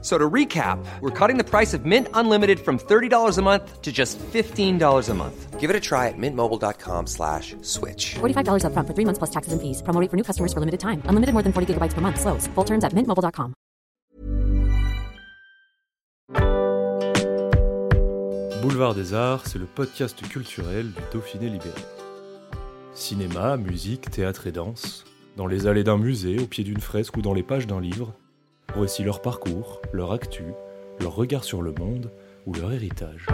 So to recap, we're cutting the price of Mint Unlimited from $30 a month to just $15 a month. Give it a try at mintmobile.com slash switch. $45 upfront for three months plus taxes and fees. Promo rate for new customers for limited time. Unlimited more than 40 gigabytes per month. Slows. Full terms at mintmobile.com. Boulevard des Arts, c'est le podcast culturel du Dauphiné libéré. Cinéma, musique, théâtre et danse, dans les allées d'un musée, au pied d'une fresque ou dans les pages d'un livre, voici leur parcours, leur actu, leur regard sur le monde ou leur héritage.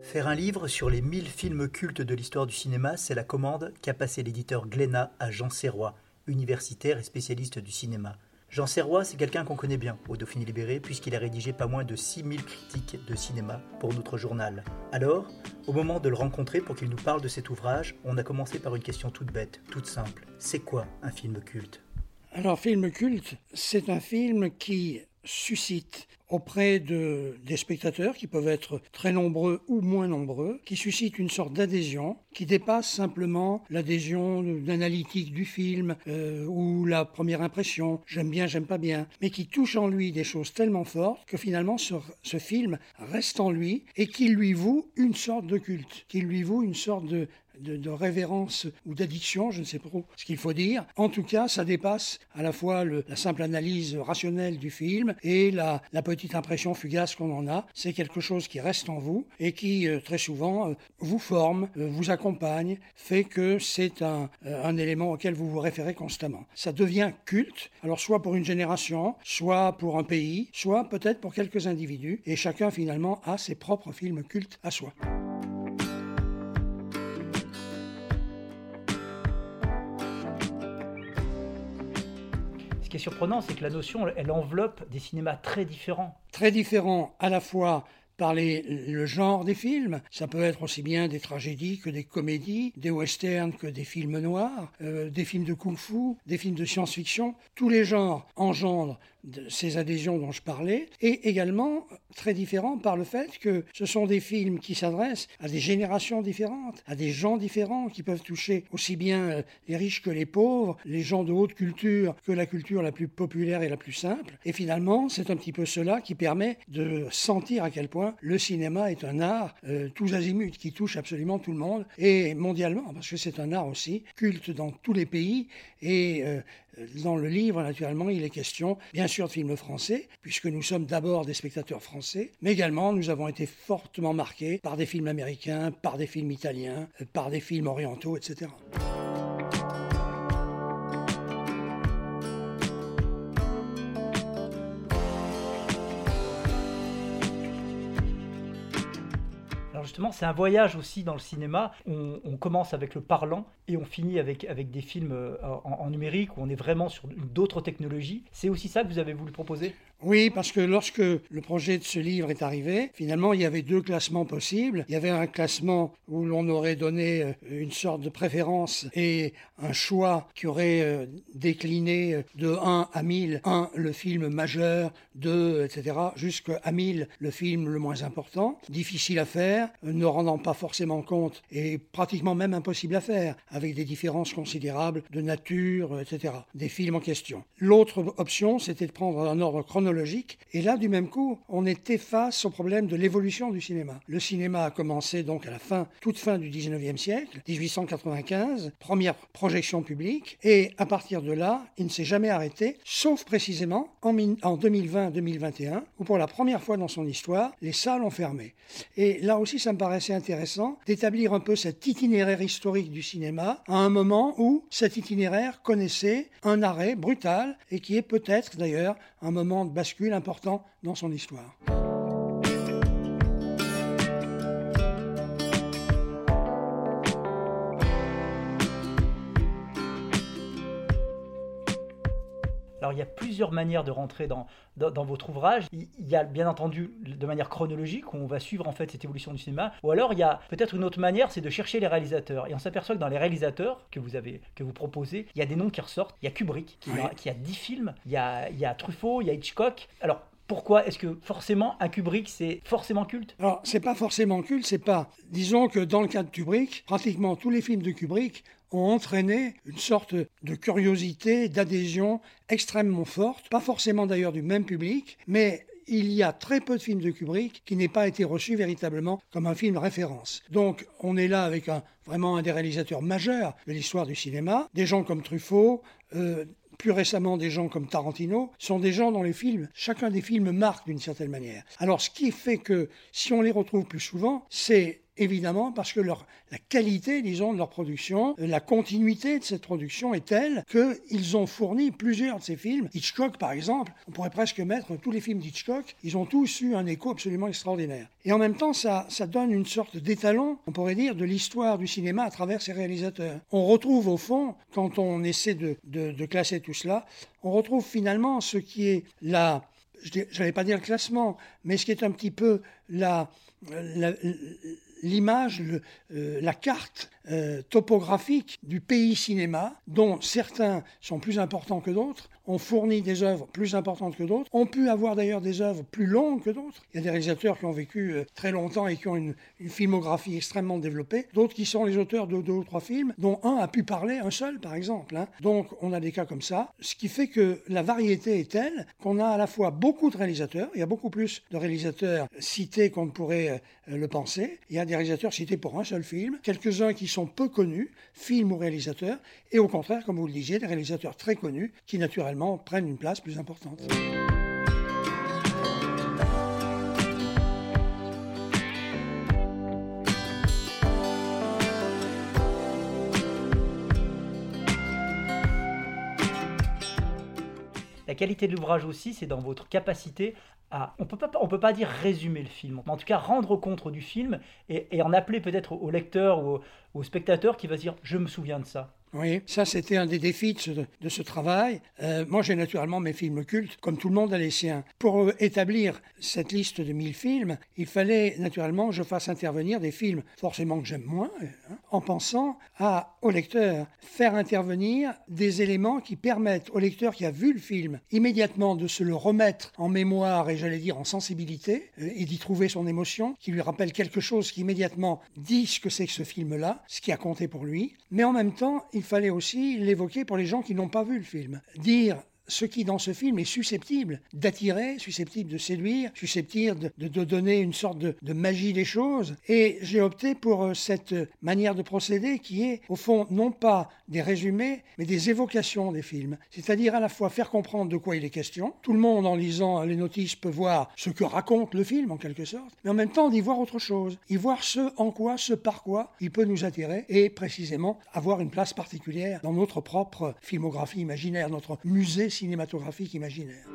Faire un livre sur les 1000 films cultes de l'histoire du cinéma, c'est la commande qu'a passé l'éditeur Glénat à Jean Serrois, universitaire et spécialiste du cinéma. Jean Serrois, c'est quelqu'un qu'on connaît bien au Dauphiné Libéré, puisqu'il a rédigé pas moins de 6000 critiques de cinéma pour notre journal. Alors, au moment de le rencontrer pour qu'il nous parle de cet ouvrage, on a commencé par une question toute bête, toute simple. C'est quoi un film culte? Alors, film culte, c'est un film qui suscite auprès de, des spectateurs, qui peuvent être très nombreux ou moins nombreux, qui suscite une sorte d'adhésion qui dépasse simplement l'adhésion d'analytique du film euh, ou la première impression, j'aime bien, j'aime pas bien, mais qui touche en lui des choses tellement fortes que finalement ce, ce film reste en lui et qui lui voue une sorte de culte, qui lui voue une sorte de, de, révérence ou d'addiction, je ne sais pas ce qu'il faut dire. En tout cas, ça dépasse à la fois la simple analyse rationnelle du film et la, petite impression fugace qu'on en a. C'est quelque chose qui reste en vous et qui, euh, très souvent, euh, vous forme, euh, vous accompagne, fait que c'est un, un élément auquel vous vous référez constamment. Ça devient culte, alors soit pour une génération, soit pour un pays, soit peut-être pour quelques individus, et chacun finalement a ses propres films cultes à soi. Qui est surprenant, c'est que la notion, elle enveloppe des cinémas très différents. Très différents à la fois par les, le genre des films. Ça peut être aussi bien des tragédies que des comédies, des westerns que des films noirs, euh, des films de kung-fu, des films de science-fiction. Tous les genres engendrent de ces adhésions dont je parlais, et également très différents par le fait que ce sont des films qui s'adressent à des générations différentes, à des gens différents qui peuvent toucher aussi bien les riches que les pauvres, les gens de haute culture que la culture la plus populaire et la plus simple. Et finalement, c'est un petit peu cela qui permet de sentir à quel point le cinéma est un art euh, tous azimuts qui touche absolument tout le monde et mondialement parce que c'est un art aussi culte dans tous les pays et euh, dans le livre, naturellement, il est question, bien sûr, de films français, puisque nous sommes d'abord des spectateurs français, mais également nous avons été fortement marqués par des films américains, par des films italiens, par des films orientaux, etc. c'est un voyage aussi dans le cinéma. On, commence avec le parlant et on finit avec, des films en, en numérique où on est vraiment sur d'autres technologies. C'est aussi ça que vous avez voulu proposer? Oui, parce que lorsque le projet de ce livre est arrivé, finalement, il y avait deux classements possibles. Il y avait un classement où l'on aurait donné une sorte de préférence et un choix qui aurait décliné de 1 à 1000. 1, le film majeur, 2, etc., jusqu'à 1000, le film le moins important. Difficile à faire, ne rendant pas forcément compte et pratiquement même impossible à faire, avec des différences considérables de nature, etc., des films en question. L'autre option, c'était de prendre un ordre chronologique et là, du même coup, on était face au problème de l'évolution du cinéma. Le cinéma a commencé donc à la fin, toute fin du 19e siècle, 1895, première projection publique, et à partir de là, il ne s'est jamais arrêté, sauf précisément en, en 2020-2021, où pour la première fois dans son histoire, les salles ont fermé. Et là aussi, ça me paraissait intéressant d'établir un peu cet itinéraire historique du cinéma à un moment où cet itinéraire connaissait un arrêt brutal et qui est peut-être d'ailleurs un moment bascule important dans son histoire. Alors il y a plusieurs manières de rentrer dans, dans, votre ouvrage. Il y a bien entendu de manière chronologique, où on va suivre en fait cette évolution du cinéma, ou alors il y a peut-être une autre manière, c'est de chercher les réalisateurs. Et on s'aperçoit que dans les réalisateurs que vous avez, que vous proposez, il y a des noms qui ressortent. Il y a Kubrick, qui, a, qui a 10 films, il y a, il y a Truffaut, il y a Hitchcock. Alors pourquoi est-ce que forcément un Kubrick c'est forcément culte? Alors c'est pas forcément culte, c'est pas. Disons que dans le cas de Kubrick, pratiquement tous les films de Kubrick ont entraîné une sorte de curiosité, d'adhésion extrêmement forte, pas forcément d'ailleurs du même public, mais il y a très peu de films de Kubrick qui n'aient pas été reçus véritablement comme un film référence. Donc on est là avec vraiment un des réalisateurs majeurs de l'histoire du cinéma, des gens comme Truffaut, euh, plus récemment des gens comme Tarantino, sont des gens dont les films, chacun des films marque d'une certaine manière. Alors ce qui fait que si on les retrouve plus souvent, c'est évidemment parce que la qualité, disons, de leur production, la continuité de cette production est telle qu'ils ont fourni plusieurs de ces films. Hitchcock, par exemple, on pourrait presque mettre tous les films d'Hitchcock, ils ont tous eu un écho absolument extraordinaire. Et en même temps, ça, ça donne une sorte d'étalon, on pourrait dire, de l'histoire du cinéma à travers ces réalisateurs. On retrouve au fond, quand on essaie de, de, classer tout cela, on retrouve finalement ce qui est la, je n'allais pas dire le classement, mais ce qui est un petit peu la l'image, euh, la carte euh, topographique du pays cinéma, dont certains sont plus importants que d'autres, ont fourni des œuvres plus importantes que d'autres, ont pu avoir d'ailleurs des œuvres plus longues que d'autres. Il y a des réalisateurs qui ont vécu euh, très longtemps et qui ont une, filmographie extrêmement développée, d'autres qui sont les auteurs de deux ou trois films, dont un a pu parler, un seul par exemple. Hein. Donc on a des cas comme ça, ce qui fait que la variété est telle qu'on a à la fois beaucoup de réalisateurs, il y a beaucoup plus de réalisateurs cités qu'on ne pourrait le penser, il y a des réalisateurs cités pour un seul film, quelques-uns qui sont peu connus, films ou réalisateurs, et au contraire, comme vous le disiez, des réalisateurs très connus qui naturellement prennent une place plus importante. La qualité de l'ouvrage aussi, c'est dans votre capacité à, on peut pas, on peut pas dire résumer le film, mais en tout cas rendre compte du film et, en appeler peut-être au lecteur ou au, au spectateur qui va dire je me souviens de ça. Oui, ça c'était un des défis de ce, travail. Euh, moi j'ai naturellement mes films cultes, comme tout le monde a les siens. Pour établir cette liste de 1000 films, il fallait naturellement que je fasse intervenir des films forcément que j'aime moins, hein, en pensant à, au lecteur, faire intervenir des éléments qui permettent au lecteur qui a vu le film immédiatement de se le remettre en mémoire et j'allais dire en sensibilité, euh, et d'y trouver son émotion, qui lui rappelle quelque chose qui immédiatement dit ce que c'est que ce film-là, ce qui a compté pour lui, mais en même temps, il fallait aussi l'évoquer pour les gens qui n'ont pas vu le film. Dire ce qui dans ce film est susceptible d'attirer, susceptible de séduire, susceptible de, donner une sorte de, magie des choses. Et j'ai opté pour euh, cette manière de procéder qui est au fond non pas des résumés, mais des évocations des films. C'est-à-dire à la fois faire comprendre de quoi il est question. Tout le monde en lisant les notices peut voir ce que raconte le film en quelque sorte, mais en même temps d'y voir autre chose, y voir ce en quoi, ce par quoi il peut nous attirer et précisément avoir une place particulière dans notre propre filmographie imaginaire, notre musée cinématographique imaginaire.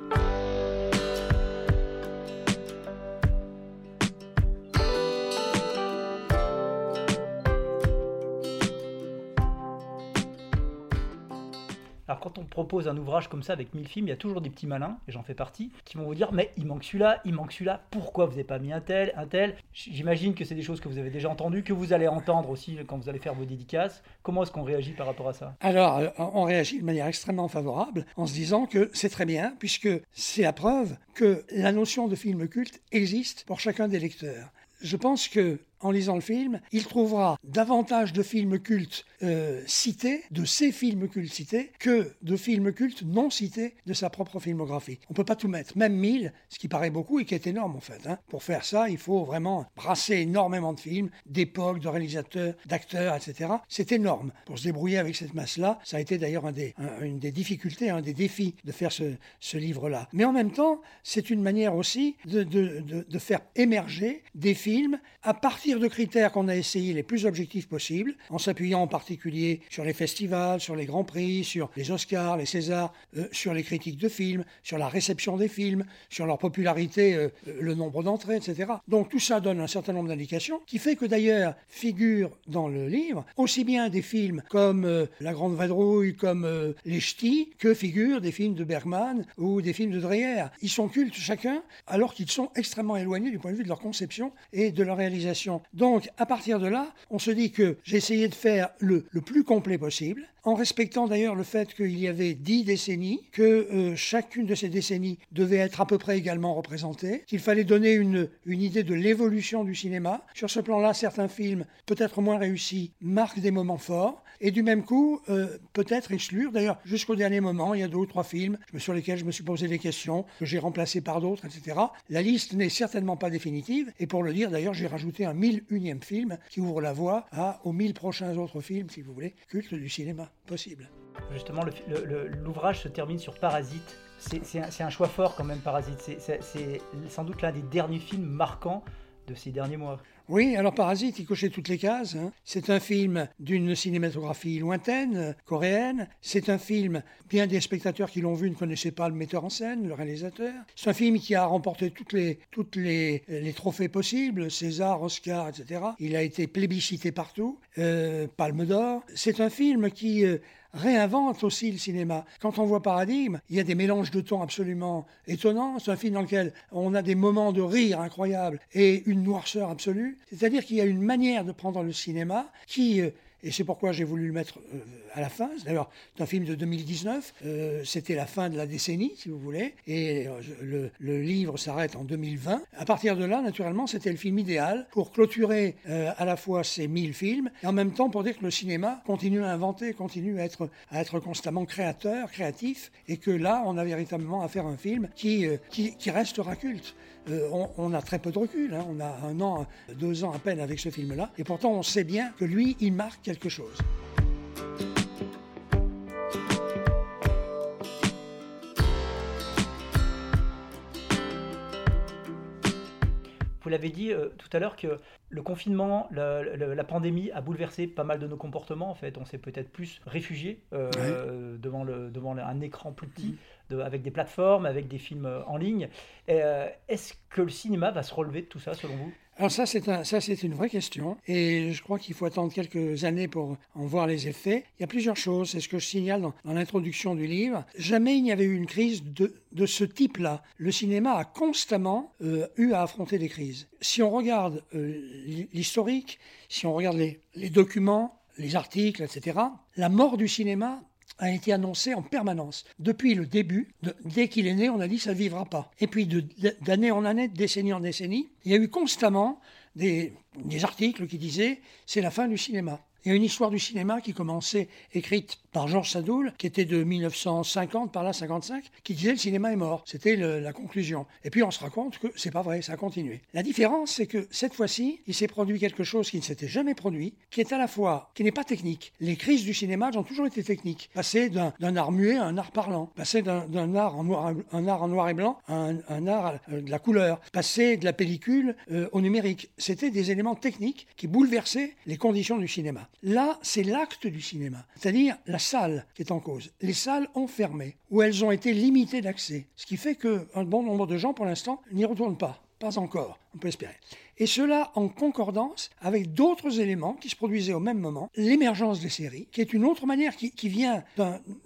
Quand on propose un ouvrage comme ça avec 1000 films, il y a toujours des petits malins, et j'en fais partie, qui vont vous dire mais il manque celui-là, il manque celui-là, pourquoi vous n'avez pas mis un tel, un tel? J'imagine que c'est des choses que vous avez déjà entendues, que vous allez entendre aussi quand vous allez faire vos dédicaces. Comment est-ce qu'on réagit par rapport à ça? Alors euh, on réagit de manière extrêmement favorable en se disant que c'est très bien, puisque c'est la preuve que la notion de film culte existe pour chacun des lecteurs. Je pense que en lisant le film, il trouvera davantage de films cultes euh, cités, de ces films cultes cités, que de films cultes non cités de sa propre filmographie. On ne peut pas tout mettre, même 1000, ce qui paraît beaucoup et qui est énorme en fait. Hein. Pour faire ça, il faut vraiment brasser énormément de films, d'époques, de réalisateurs, d'acteurs, etc. C'est énorme. Pour se débrouiller avec cette masse-là, ça a été d'ailleurs un des, une des difficultés, un des défis de faire ce, livre-là. Mais en même temps, c'est une manière aussi de, de faire émerger des films à partir de critères qu'on a essayé les plus objectifs possibles, en s'appuyant en particulier sur les festivals, sur les grands prix, sur les Oscars, les Césars, euh, sur les critiques de films, sur la réception des films, sur leur popularité, euh, le nombre d'entrées, etc. Donc tout ça donne un certain nombre d'indications, qui fait que d'ailleurs figurent dans le livre aussi bien des films comme euh, La Grande Vadrouille, comme Les Ch'tis, que figurent des films de Bergman ou des films de Dreyer. Ils sont cultes chacun, alors qu'ils sont extrêmement éloignés du point de vue de leur conception et de leur réalisation. Donc, à partir de là, on se dit que j'ai essayé de faire le, plus complet possible, en respectant d'ailleurs le fait qu'il y avait dix décennies, que euh, chacune de ces décennies devait être à peu près également représentée, qu'il fallait donner une, idée de l'évolution du cinéma. Sur ce plan-là, certains films, peut-être moins réussis, marquent des moments forts, et du même coup, euh, peut-être exclure. D'ailleurs, jusqu'au dernier moment, il y a deux ou trois films sur lesquels je me suis posé des questions, que j'ai remplacés par d'autres, etc. La liste n'est certainement pas définitive, et pour le dire, d'ailleurs, j'ai rajouté un mille unième film qui ouvre la voie à, aux mille prochains autres films, si vous voulez, cultes du cinéma possible. Justement, l'ouvrage se termine sur Parasite. C'est un, un, choix fort quand même, Parasite. C'est sans doute l'un des derniers films marquants de ces derniers mois. Oui, alors Parasite, il cochait toutes les cases. Hein. C'est un film d'une cinématographie lointaine, coréenne. C'est un film, bien des spectateurs qui l'ont vu ne connaissaient pas le metteur en scène, le réalisateur. C'est un film qui a remporté toutes les, toutes les, les trophées possibles, César, Oscar, etc. Il a été plébiscité partout, euh, Palme d'Or. C'est un film qui euh, réinvente aussi le cinéma. Quand on voit Paradigme, il y a des mélanges de tons absolument étonnants. C'est un film dans lequel on a des moments de rire incroyables et une noirceur absolue. C'est-à-dire qu'il y a une manière de prendre le cinéma qui euh, et c'est pourquoi j'ai voulu le mettre euh, à la fin. D'ailleurs, c'est un film de 2019. Euh, c'était la fin de la décennie, si vous voulez. Et euh, le, livre s'arrête en 2020. À partir de là, naturellement, c'était le film idéal pour clôturer à la fois ces 1000 films et en même temps pour dire que le cinéma continue à inventer, continue à être, à être constamment créateur, créatif. Et que là, on a véritablement à faire un film qui, qui, qui restera culte. On, a très peu de recul. Hein. On a un an, deux ans à peine avec ce film-là. Et pourtant, on sait bien que lui, il marque quelque chose. Vous l'avez dit euh, tout à l'heure que le confinement, la, pandémie a bouleversé pas mal de nos comportements. En fait, on s'est peut-être plus réfugié euh, devant, le, devant un écran plus petit, de, avec des plateformes, avec des films euh, en ligne. Est-ce que le cinéma va se relever de tout ça, selon vous? Alors ça, c'est une vraie question, et je crois qu'il faut attendre quelques années pour en voir les effets. Il y a plusieurs choses, c'est ce que je signale dans, l'introduction du livre. Jamais il n'y avait eu une crise de, de ce type-là. Le cinéma a constamment euh, eu à affronter des crises. Si on regarde euh, l'historique, si on regarde les, les documents, les articles, etc., la mort du cinéma a été annoncé en permanence. Depuis le début, dès qu'il est né, on a dit ça ne vivra pas. Et puis d'année en année, de décennie en décennie, il y a eu constamment des, des articles qui disaient c'est la fin du cinéma. Il y a une histoire du cinéma qui commençait, écrite par Georges Sadoul, qui était de 1950, par là 55, qui disait le cinéma est mort. C'était la conclusion. Et puis on se rend compte que c'est pas vrai, ça a continué. La différence, c'est que cette fois-ci, il s'est produit quelque chose qui ne s'était jamais produit, qui est à la fois, qui n'est pas technique. Les crises du cinéma ont toujours été techniques. Passer d'un art muet à un art parlant. Passer d'un art en noir, un art en noir et blanc à un, art euh, de la couleur. Passer de la pellicule euh, au numérique. C'était des éléments techniques qui bouleversaient les conditions du cinéma. Là, c'est l'acte du cinéma. C'est-à-dire la salle qui est en cause. Les salles ont fermé, ou elles ont été limitées d'accès. Ce qui fait qu'un bon nombre de gens, pour l'instant, n'y retournent pas. Pas encore, on peut espérer et cela en concordance avec d'autres éléments qui se produisaient au même moment, l'émergence des séries, qui est une autre manière qui, vient,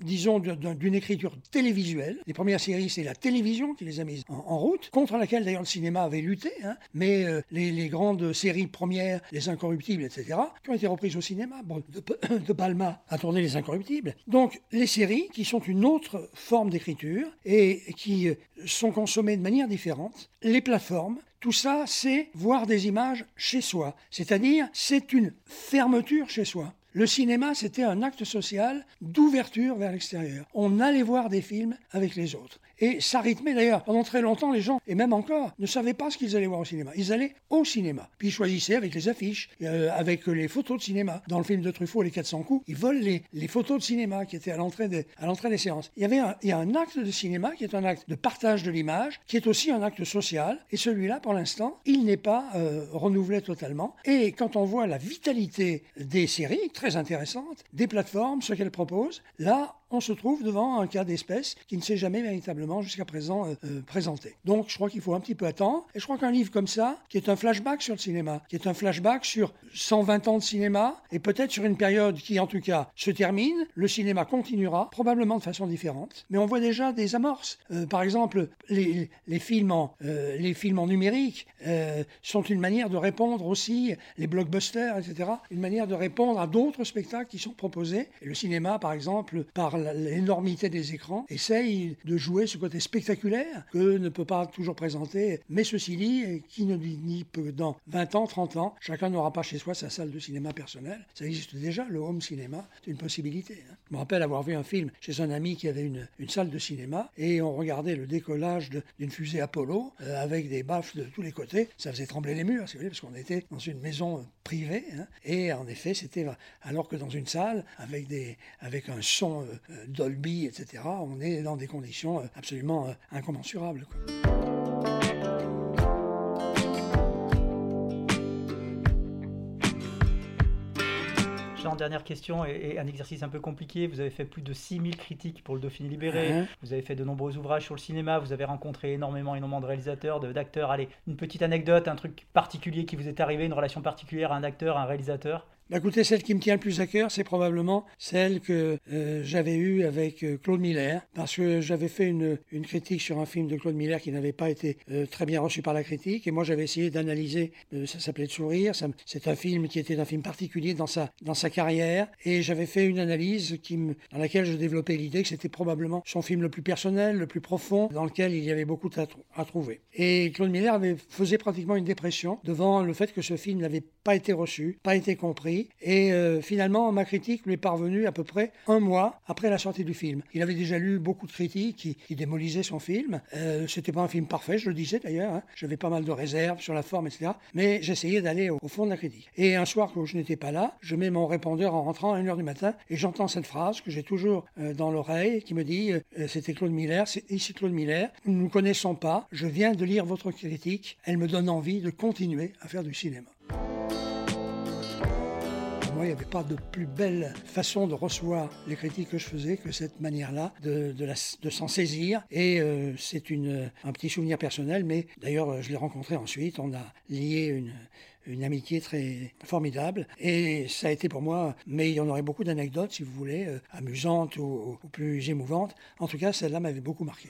disons, d'une écriture télévisuelle. Les premières séries, c'est la télévision qui les a mises en, route, contre laquelle d'ailleurs le cinéma avait lutté, hein. mais euh, les, grandes séries premières, Les Incorruptibles, etc., qui ont été reprises au cinéma. de, Palma a tourné Les Incorruptibles. Donc les séries, qui sont une autre forme d'écriture et qui euh, sont consommées de manière différente, les plateformes, tout ça, c'est voir des images chez soi. C'est-à-dire, c'est une fermeture chez soi. Le cinéma, c'était un acte social d'ouverture vers l'extérieur. On allait voir des films avec les autres. Et ça rythmait d'ailleurs. Pendant très longtemps, les gens, et même encore, ne savaient pas ce qu'ils allaient voir au cinéma. Ils allaient au cinéma. Puis ils choisissaient avec les affiches, euh, avec les photos de cinéma. Dans le film de Truffaut, Les 400 coups, ils volent les, photos de cinéma qui étaient à l'entrée des, à l'entrée des séances. Il y avait il y a un acte de cinéma qui est un acte de partage de l'image, qui est aussi un acte social. Et celui-là, pour l'instant, il n'est pas euh, renouvelé totalement. Et quand on voit la vitalité des séries, très intéressantes, des plateformes, ce qu'elles proposent, là, on se trouve devant un cas d'espèce qui ne s'est jamais véritablement jusqu'à présent euh, euh, présenté. Donc je crois qu'il faut un petit peu attendre. Et je crois qu'un livre comme ça, qui est un flashback sur le cinéma, qui est un flashback sur 120 ans de cinéma, et peut-être sur une période qui en tout cas se termine, le cinéma continuera, probablement de façon différente. Mais on voit déjà des amorces. Euh, par exemple, les, films, en, les films en numérique sont une manière de répondre aussi, les blockbusters, etc., une manière de répondre à d'autres spectacles qui sont proposés. Et le cinéma, par exemple, par l'énormité des écrans, essaye de jouer ce côté spectaculaire que ne peut pas toujours présenter. Mais ceci dit, qui ne dit que dans 20 ans, 30 ans, chacun n'aura pas chez soi sa salle de cinéma personnelle. Ça existe déjà, le home cinéma, c'est une possibilité. Hein. Je me rappelle avoir vu un film chez un ami qui avait une, une salle de cinéma et on regardait le décollage d'une fusée Apollo euh, avec des baffes de tous les côtés. Ça faisait trembler les murs, parce qu'on était dans une maison privée. Hein. Et en effet, c'était alors que dans une salle avec, des, avec un son euh, euh, Dolby, etc., on est dans des conditions euh, absolument incommensurables. Dernière question et, un exercice un peu compliqué. Vous avez fait plus de 6000 critiques pour le Dauphiné libéré. Vous avez fait de nombreux ouvrages sur le cinéma. Vous avez rencontré énormément, énormément de réalisateurs, d'acteurs. Allez, une petite anecdote, un truc particulier qui vous est arrivé, une relation particulière à un acteur, à un réalisateur? Bah, écoutez, celle qui me tient le plus à cœur, c'est probablement celle que euh, j'avais eue avec euh, Claude Miller, parce que j'avais fait une, critique sur un film de Claude Miller qui n'avait pas été euh, très bien reçu par la critique, et moi j'avais essayé d'analyser, ça s'appelait De sourire, c'est un film qui était un film particulier dans sa, dans sa carrière, et j'avais fait une analyse dans laquelle je développais l'idée que c'était probablement son film le plus personnel, le plus profond, dans lequel il y avait beaucoup à, à trouver. Et Claude Miller avait, faisait pratiquement une dépression devant le fait que ce film n'avait pas été reçu, pas été compris, et euh, finalement, ma critique lui est parvenue à peu près un mois après la sortie du film. Il avait déjà lu beaucoup de critiques qui, démolisaient son film. Euh, C'était pas un film parfait, je le disais d'ailleurs. Hein. J'avais pas mal de réserves sur la forme, etc. Mais j'essayais d'aller au, fond de la critique. Et un soir, quand je n'étais pas là, je mets mon répondeur en rentrant à 1h du matin et j'entends cette phrase que j'ai toujours euh, dans l'oreille qui me dit euh, C'était Claude Miller, c'est ici Claude Miller. Nous ne nous connaissons pas. Je viens de lire votre critique. Elle me donne envie de continuer à faire du cinéma il n'y avait pas de plus belle façon de recevoir les critiques que je faisais que cette manière-là de, s'en saisir. Et euh, c'est un petit souvenir personnel, mais d'ailleurs, je l'ai rencontré ensuite. On a lié une, amitié très formidable. Et ça a été pour moi, mais il y en aurait beaucoup d'anecdotes, si vous voulez, euh, amusantes ou, plus émouvantes. En tout cas, celle-là m'avait beaucoup marqué.